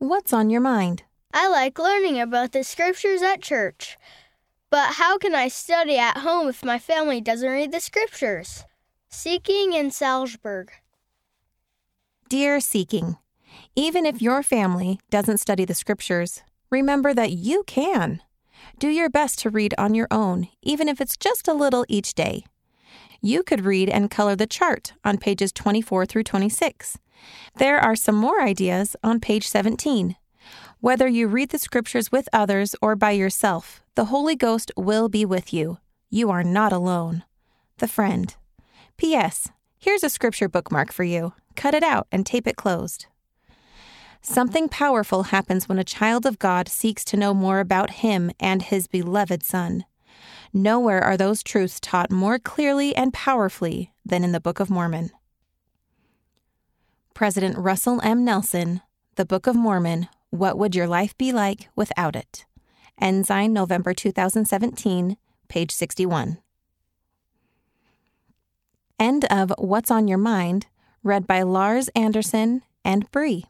What's on your mind? I like learning about the scriptures at church. But how can I study at home if my family doesn't read the scriptures? Seeking in Salzburg. Dear Seeking, even if your family doesn't study the scriptures, remember that you can. Do your best to read on your own, even if it's just a little each day. You could read and color the chart on pages 24 through 26. There are some more ideas on page 17. Whether you read the scriptures with others or by yourself, the Holy Ghost will be with you. You are not alone. The Friend. P.S. Here's a scripture bookmark for you. Cut it out and tape it closed. Something powerful happens when a child of God seeks to know more about Him and His beloved Son. Nowhere are those truths taught more clearly and powerfully than in the Book of Mormon. President Russell M. Nelson, The Book of Mormon What Would Your Life Be Like Without It? Ensign, November 2017, page 61. End of What's on Your Mind, read by Lars Anderson and Bree.